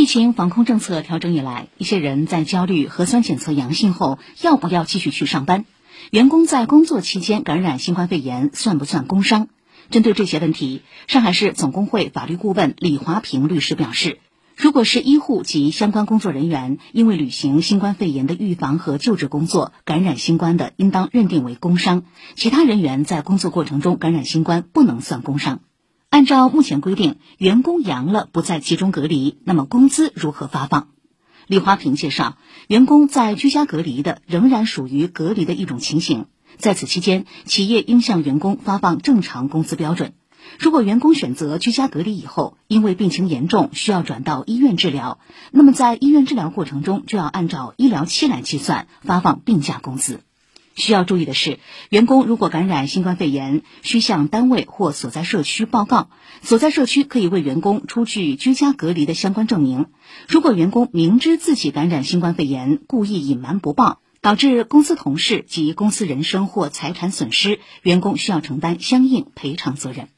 疫情防控政策调整以来，一些人在焦虑核酸检测阳性后要不要继续去上班，员工在工作期间感染新冠肺炎算不算工伤？针对这些问题，上海市总工会法律顾问李华平律师表示。如果是医护及相关工作人员因为履行新冠肺炎的预防和救治工作感染新冠的，应当认定为工伤；其他人员在工作过程中感染新冠不能算工伤。按照目前规定，员工阳了不在集中隔离，那么工资如何发放？李华平介绍，员工在居家隔离的仍然属于隔离的一种情形，在此期间，企业应向员工发放正常工资标准。如果员工选择居家隔离以后，因为病情严重需要转到医院治疗，那么在医院治疗过程中就要按照医疗期来计算发放病假工资。需要注意的是，员工如果感染新冠肺炎，需向单位或所在社区报告，所在社区可以为员工出具居家隔离的相关证明。如果员工明知自己感染新冠肺炎，故意隐瞒不报，导致公司同事及公司人身或财产损失，员工需要承担相应赔偿责任。